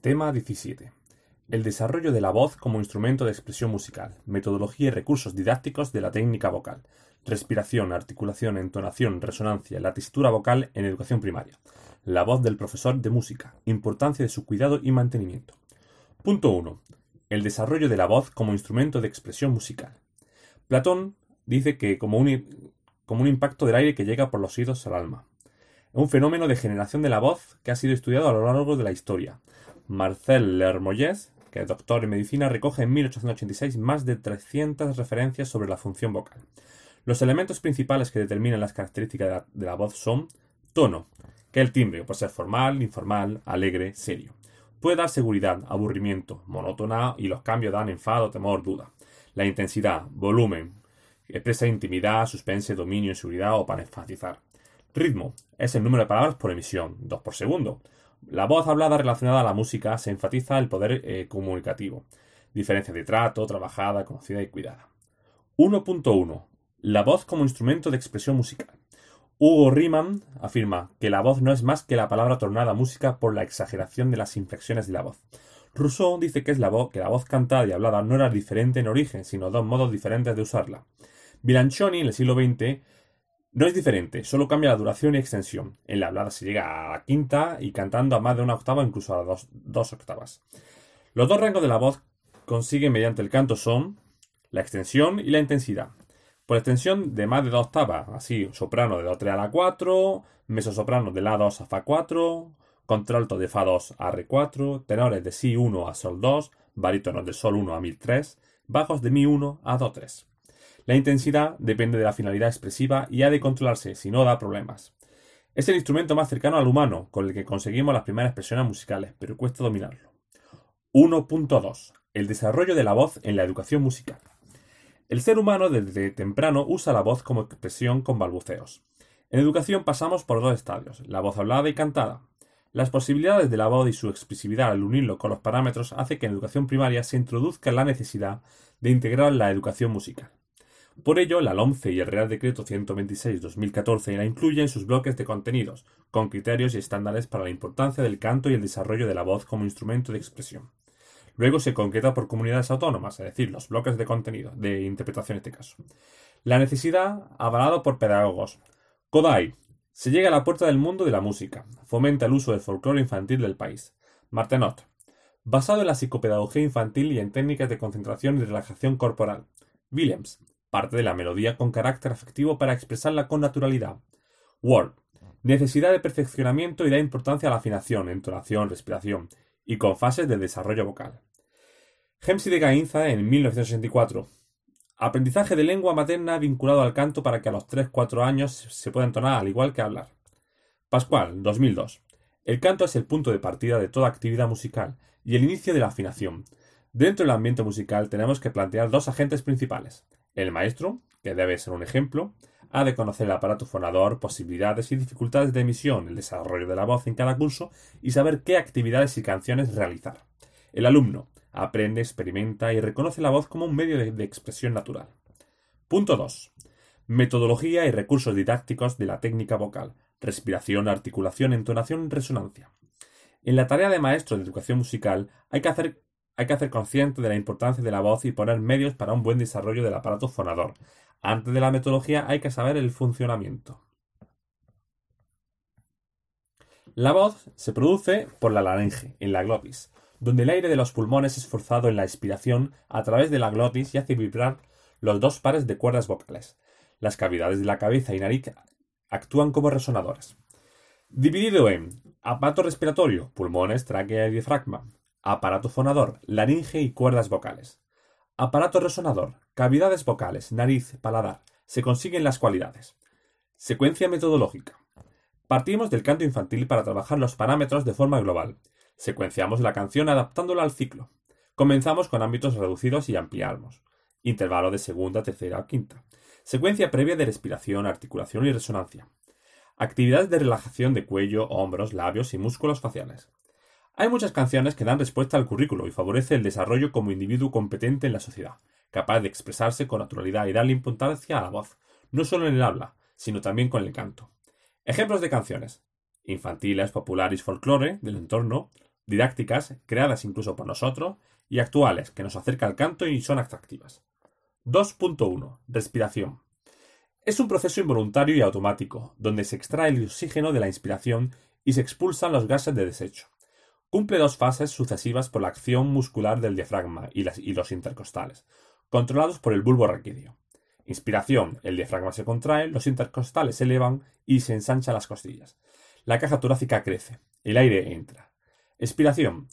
Tema 17. El desarrollo de la voz como instrumento de expresión musical, metodología y recursos didácticos de la técnica vocal, respiración, articulación, entonación, resonancia, la textura vocal en educación primaria, la voz del profesor de música, importancia de su cuidado y mantenimiento. Punto 1. El desarrollo de la voz como instrumento de expresión musical. Platón dice que como un, como un impacto del aire que llega por los oídos al alma. Un fenómeno de generación de la voz que ha sido estudiado a lo largo de la historia, Marcel Lermoyes, que es doctor en medicina, recoge en 1886 más de 300 referencias sobre la función vocal. Los elementos principales que determinan las características de la, voz son tono, que es el timbre puede ser formal, informal, alegre, serio. Puede dar seguridad, aburrimiento, monótona y los cambios dan enfado, temor, duda. La intensidad, volumen, expresa intimidad, suspense, dominio, seguridad o para enfatizar. Ritmo es el número de palabras por emisión, dos por segundo. La voz hablada relacionada a la música se enfatiza el poder eh, comunicativo. Diferencia de trato, trabajada, conocida y cuidada. 1.1. La voz como instrumento de expresión musical. Hugo Riemann afirma que la voz no es más que la palabra tornada música por la exageración de las inflexiones de la voz. Rousseau dice que, es la voz, que la voz cantada y hablada no era diferente en origen, sino dos modos diferentes de usarla. Bilancioni, en el siglo XX, no es diferente, solo cambia la duración y extensión. En la hablada se llega a la quinta y cantando a más de una octava, incluso a dos, dos octavas. Los dos rangos de la voz consiguen mediante el canto son la extensión y la intensidad. Por extensión de más de dos octavas, así soprano de Do3 a la 4, soprano de La2 a Fa4, contralto de Fa2 a Re4, tenores de Si1 a Sol2, barítonos de Sol1 a Mi3, bajos de Mi1 a Do3. La intensidad depende de la finalidad expresiva y ha de controlarse, si no da problemas. Es el instrumento más cercano al humano, con el que conseguimos las primeras expresiones musicales, pero cuesta dominarlo. 1.2. El desarrollo de la voz en la educación musical. El ser humano desde temprano usa la voz como expresión con balbuceos. En educación pasamos por dos estadios, la voz hablada y cantada. Las posibilidades de la voz y su expresividad al unirlo con los parámetros hace que en educación primaria se introduzca la necesidad de integrar la educación musical. Por ello, la LOMCE y el Real Decreto 126-2014 la incluyen en sus bloques de contenidos, con criterios y estándares para la importancia del canto y el desarrollo de la voz como instrumento de expresión. Luego se concreta por comunidades autónomas, es decir, los bloques de contenido, de interpretación en este caso. La necesidad, avalado por pedagogos. Kodai. Se llega a la puerta del mundo de la música. Fomenta el uso del folclore infantil del país. Martenot. Basado en la psicopedagogía infantil y en técnicas de concentración y relajación corporal. Williams parte de la melodía con carácter afectivo para expresarla con naturalidad. Word. Necesidad de perfeccionamiento y da importancia a la afinación, entonación, respiración, y con fases de desarrollo vocal. Hemsi de Gainza en 1964. Aprendizaje de lengua materna vinculado al canto para que a los 3-4 años se pueda entonar al igual que hablar. Pascual, 2002. El canto es el punto de partida de toda actividad musical y el inicio de la afinación. Dentro del ambiente musical tenemos que plantear dos agentes principales, el maestro, que debe ser un ejemplo, ha de conocer el aparato fonador, posibilidades y dificultades de emisión, el desarrollo de la voz en cada curso y saber qué actividades y canciones realizar. El alumno aprende, experimenta y reconoce la voz como un medio de, expresión natural. Punto 2. Metodología y recursos didácticos de la técnica vocal. Respiración, articulación, entonación, resonancia. En la tarea de maestro de educación musical hay que hacer hay que hacer consciente de la importancia de la voz y poner medios para un buen desarrollo del aparato fonador. Antes de la metodología hay que saber el funcionamiento. La voz se produce por la laringe, en la glotis, donde el aire de los pulmones es forzado en la expiración a través de la glotis y hace vibrar los dos pares de cuerdas vocales. Las cavidades de la cabeza y nariz actúan como resonadores. Dividido en aparato respiratorio, pulmones, tráquea y diafragma, Aparato fonador, laringe y cuerdas vocales. Aparato resonador, cavidades vocales, nariz, paladar. Se consiguen las cualidades. Secuencia metodológica. Partimos del canto infantil para trabajar los parámetros de forma global. Secuenciamos la canción adaptándola al ciclo. Comenzamos con ámbitos reducidos y ampliamos. Intervalo de segunda, tercera o quinta. Secuencia previa de respiración, articulación y resonancia. Actividades de relajación de cuello, hombros, labios y músculos faciales. Hay muchas canciones que dan respuesta al currículo y favorece el desarrollo como individuo competente en la sociedad, capaz de expresarse con naturalidad y darle importancia a la voz, no solo en el habla, sino también con el canto. Ejemplos de canciones. Infantiles, populares, folclore del entorno, didácticas, creadas incluso por nosotros, y actuales, que nos acerca al canto y son atractivas. 2.1. Respiración. Es un proceso involuntario y automático, donde se extrae el oxígeno de la inspiración y se expulsan los gases de desecho. Cumple dos fases sucesivas por la acción muscular del diafragma y, los intercostales, controlados por el bulbo raquídeo. Inspiración, el diafragma se contrae, los intercostales se elevan y se ensanchan las costillas. La caja torácica crece, el aire entra. Expiración,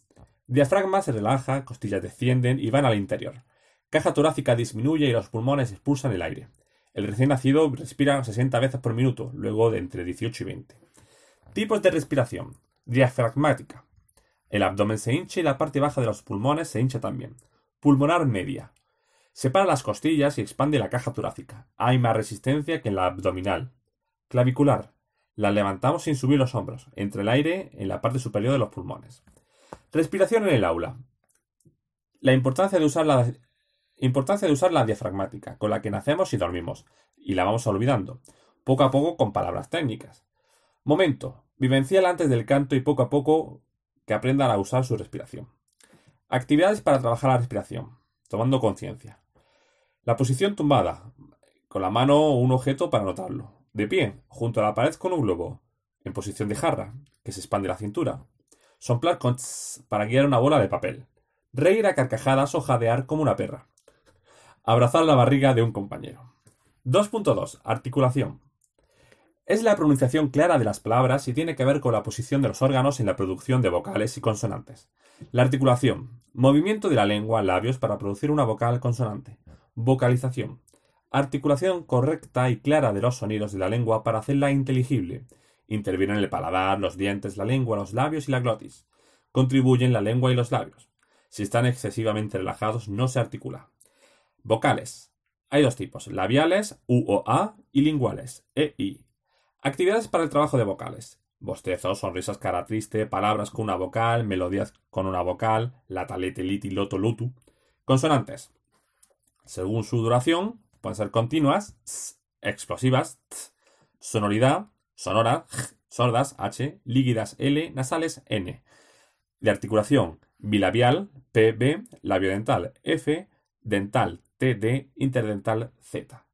diafragma se relaja, costillas descienden y van al interior. Caja torácica disminuye y los pulmones expulsan el aire. El recién nacido respira 60 veces por minuto, luego de entre 18 y 20. Tipos de respiración. Diafragmática. El abdomen se hincha y la parte baja de los pulmones se hincha también. Pulmonar media. Separa las costillas y expande la caja torácica. Hay más resistencia que en la abdominal. Clavicular. La levantamos sin subir los hombros, entre el aire en la parte superior de los pulmones. Respiración en el aula. La importancia de usar la, importancia de usar la diafragmática, con la que nacemos y dormimos, y la vamos olvidando, poco a poco con palabras técnicas. Momento. Vivencial antes del canto y poco a poco que aprendan a usar su respiración. Actividades para trabajar la respiración, tomando conciencia. La posición tumbada, con la mano o un objeto para notarlo. De pie, junto a la pared con un globo, en posición de jarra, que se expande la cintura. Soplar con para guiar una bola de papel. Reír a carcajadas o jadear como una perra. Abrazar la barriga de un compañero. 2.2. Articulación. Es la pronunciación clara de las palabras y tiene que ver con la posición de los órganos en la producción de vocales y consonantes. La articulación. Movimiento de la lengua, labios para producir una vocal consonante. Vocalización. Articulación correcta y clara de los sonidos de la lengua para hacerla inteligible. Intervienen el paladar, los dientes, la lengua, los labios y la glotis. Contribuyen la lengua y los labios. Si están excesivamente relajados no se articula. Vocales. Hay dos tipos, labiales, U o A, y linguales, E, I. Actividades para el trabajo de vocales. Bostezos, sonrisas, cara triste, palabras con una vocal, melodías con una vocal, latalete, liti, loto, lutu. Consonantes. Según su duración, pueden ser continuas, explosivas, sonoridad, sonora, sordas, h, líquidas, l, nasales, n. De articulación, bilabial, pb, labio dental, f, dental, td, interdental, z.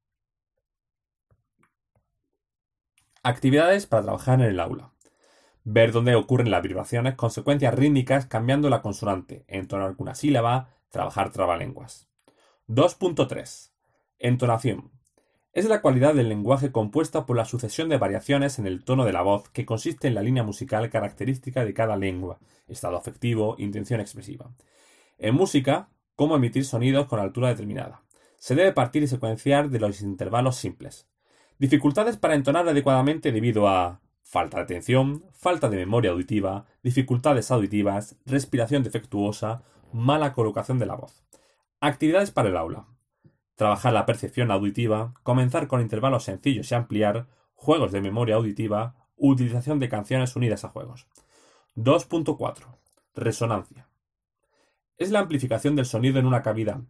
Actividades para trabajar en el aula. Ver dónde ocurren las vibraciones, consecuencias rítmicas cambiando la consonante, entonar alguna sílaba, trabajar trabalenguas. 2.3. Entonación. Es la cualidad del lenguaje compuesta por la sucesión de variaciones en el tono de la voz que consiste en la línea musical característica de cada lengua, estado afectivo, intención expresiva. En música, cómo emitir sonidos con altura determinada. Se debe partir y secuenciar de los intervalos simples. Dificultades para entonar adecuadamente debido a falta de atención, falta de memoria auditiva, dificultades auditivas, respiración defectuosa, mala colocación de la voz. Actividades para el aula. Trabajar la percepción auditiva, comenzar con intervalos sencillos y ampliar, juegos de memoria auditiva, utilización de canciones unidas a juegos. 2.4. Resonancia. Es la amplificación del sonido en una cavidad,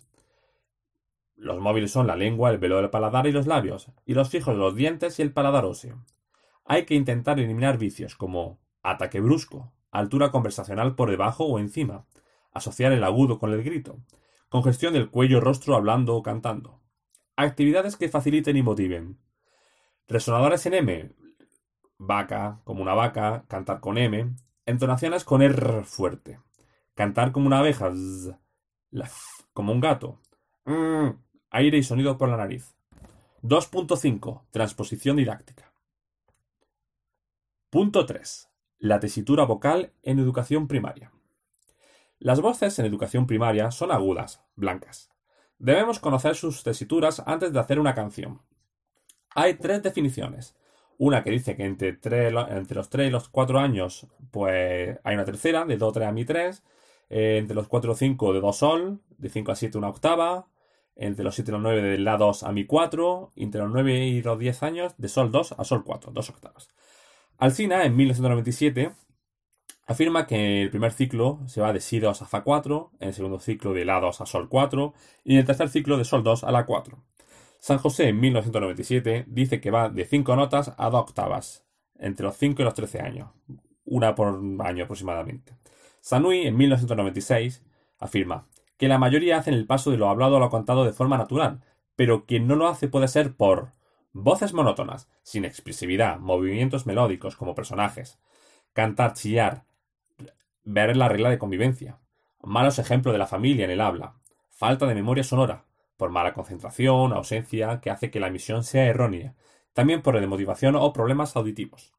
los móviles son la lengua, el velo del paladar y los labios, y los fijos los dientes y el paladar óseo. Hay que intentar eliminar vicios como ataque brusco, altura conversacional por debajo o encima, asociar el agudo con el grito, congestión del cuello rostro hablando o cantando. Actividades que faciliten y motiven. Resonadores en M. Vaca, como una vaca, cantar con M. Entonaciones con R fuerte. Cantar como una abeja. Z, como un gato. Mm, aire y sonido por la nariz. 2.5. Transposición didáctica. Punto 3. La tesitura vocal en educación primaria. Las voces en educación primaria son agudas, blancas. Debemos conocer sus tesituras antes de hacer una canción. Hay tres definiciones. Una que dice que entre, entre los 3 y los 4 años, pues hay una tercera, de Do, 3 a Mi 3. Eh, entre los 4 y 5 de Do Sol, de 5 a 7 una octava. Entre los 7 y los 9 de La 2 a Mi 4. Y entre los 9 y los 10 años de Sol 2 a Sol 4, dos octavas. Alcina, en 1997, afirma que el primer ciclo se va de Si2 a Fa4, en el segundo ciclo de La2 a Sol 4 y en el tercer ciclo de Sol 2 a La 4. San José en 1997 dice que va de 5 notas a 2 octavas, entre los 5 y los 13 años, una por año aproximadamente. Sanui en 1996 afirma que la mayoría hacen el paso de lo hablado a lo cantado de forma natural, pero quien no lo hace puede ser por voces monótonas, sin expresividad, movimientos melódicos como personajes, cantar, chillar, ver la regla de convivencia, malos ejemplos de la familia en el habla, falta de memoria sonora, por mala concentración, ausencia, que hace que la emisión sea errónea, también por demotivación o problemas auditivos.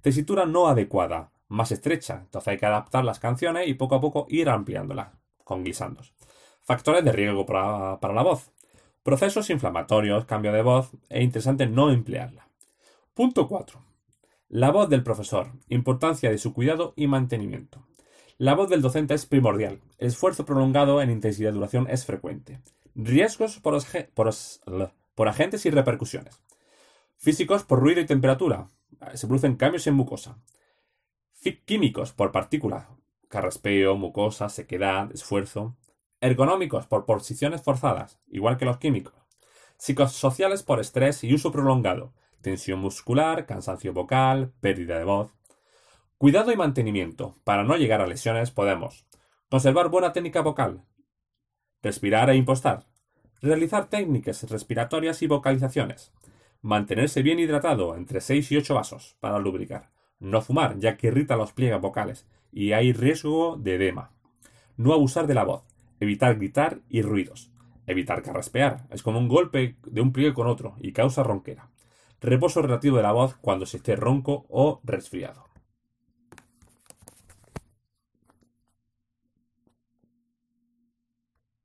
Tesitura no adecuada, más estrecha, entonces hay que adaptar las canciones y poco a poco ir ampliándolas, con glisandos. Factores de riesgo para, para la voz. Procesos inflamatorios, cambio de voz, e interesante no emplearla. Punto 4. La voz del profesor. Importancia de su cuidado y mantenimiento. La voz del docente es primordial. El esfuerzo prolongado en intensidad y duración es frecuente. Riesgos por, por, agentes y repercusiones. Físicos por ruido y temperatura. Se producen cambios en mucosa. Químicos por partículas. Carraspeo, mucosa, sequedad, esfuerzo. Ergonómicos por posiciones forzadas, igual que los químicos. Psicosociales por estrés y uso prolongado. Tensión muscular, cansancio vocal, pérdida de voz. Cuidado y mantenimiento. Para no llegar a lesiones podemos conservar buena técnica vocal, respirar e impostar, realizar técnicas respiratorias y vocalizaciones, mantenerse bien hidratado entre 6 y 8 vasos para lubricar, no fumar ya que irrita los pliegues vocales y hay riesgo de edema, no abusar de la voz, evitar gritar y ruidos, evitar carraspear, es como un golpe de un pliegue con otro y causa ronquera, reposo relativo de la voz cuando se esté ronco o resfriado.